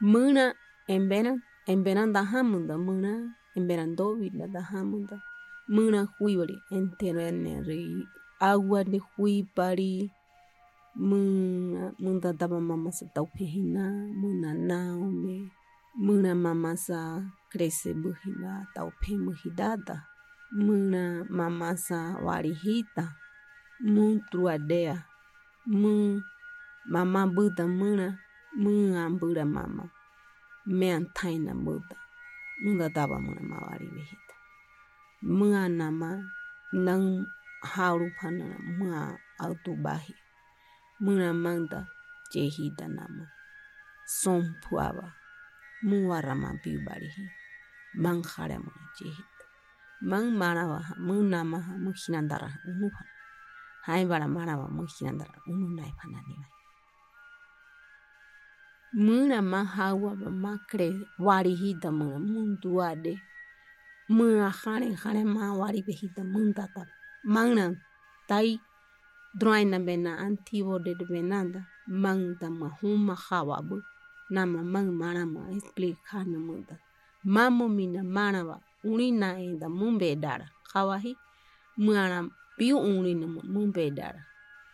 Muna embena, embena da hamunda, muna embena dovila da hamunda. Muna huibali, entero en el agua de huibali. Muna, munda daba mamasa taupihina, muna naome. Muna mamasa crece buhila taupihimuhidata. Muna mamasa warihita. Muna truadea. Muna mamabuta muna. Muna. Mun ambura mama. Mean taina buda. Munda daba muna mawari vejita. Mua nama nang hauru panana mua autobahi. Muna manda jehida nama. Son puaba. Mua rama bibarihi. Mang harama mâna haua macre warihita mâna muntuade mâna haren haren ma warivehita mântata mâna tai droaina bena antivo de benanda mângta mahuma hawabu nama mang marama explicana mânta mamo mina marava urina enda mumbedara hawahi mâna piu urina mumbedara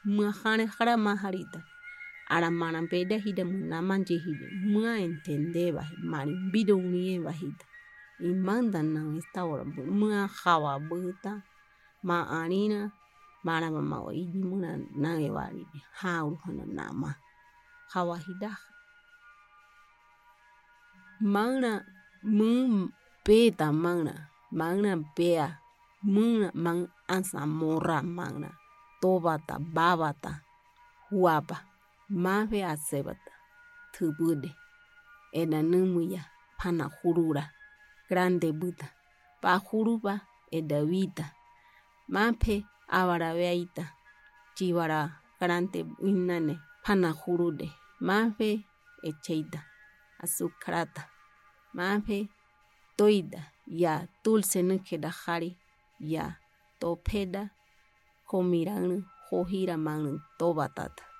mâna haren haren ma harita. Ara mana peda hida muna manje hida. Mwa entendeba mari bido unie bahita. Imanda na esta hora mwa hawa. Ma arina mara mama wa idi muna nange wari. Hauru hana nama. Hawa hida. Mangna mun peta mangna. Mangna pea. Muna mang ansa mora mangna. Tobata babata. Huapa. mave asebata tibüde edanâmuya pana jurura grande bɨta pajurupa edavita mape avaraveaita chivara grande ɨnane pana jurude mape echeita azucrata mape toida ya dulce nɨquedajari ya topeda jomirarõ jojiramarõ tobatata.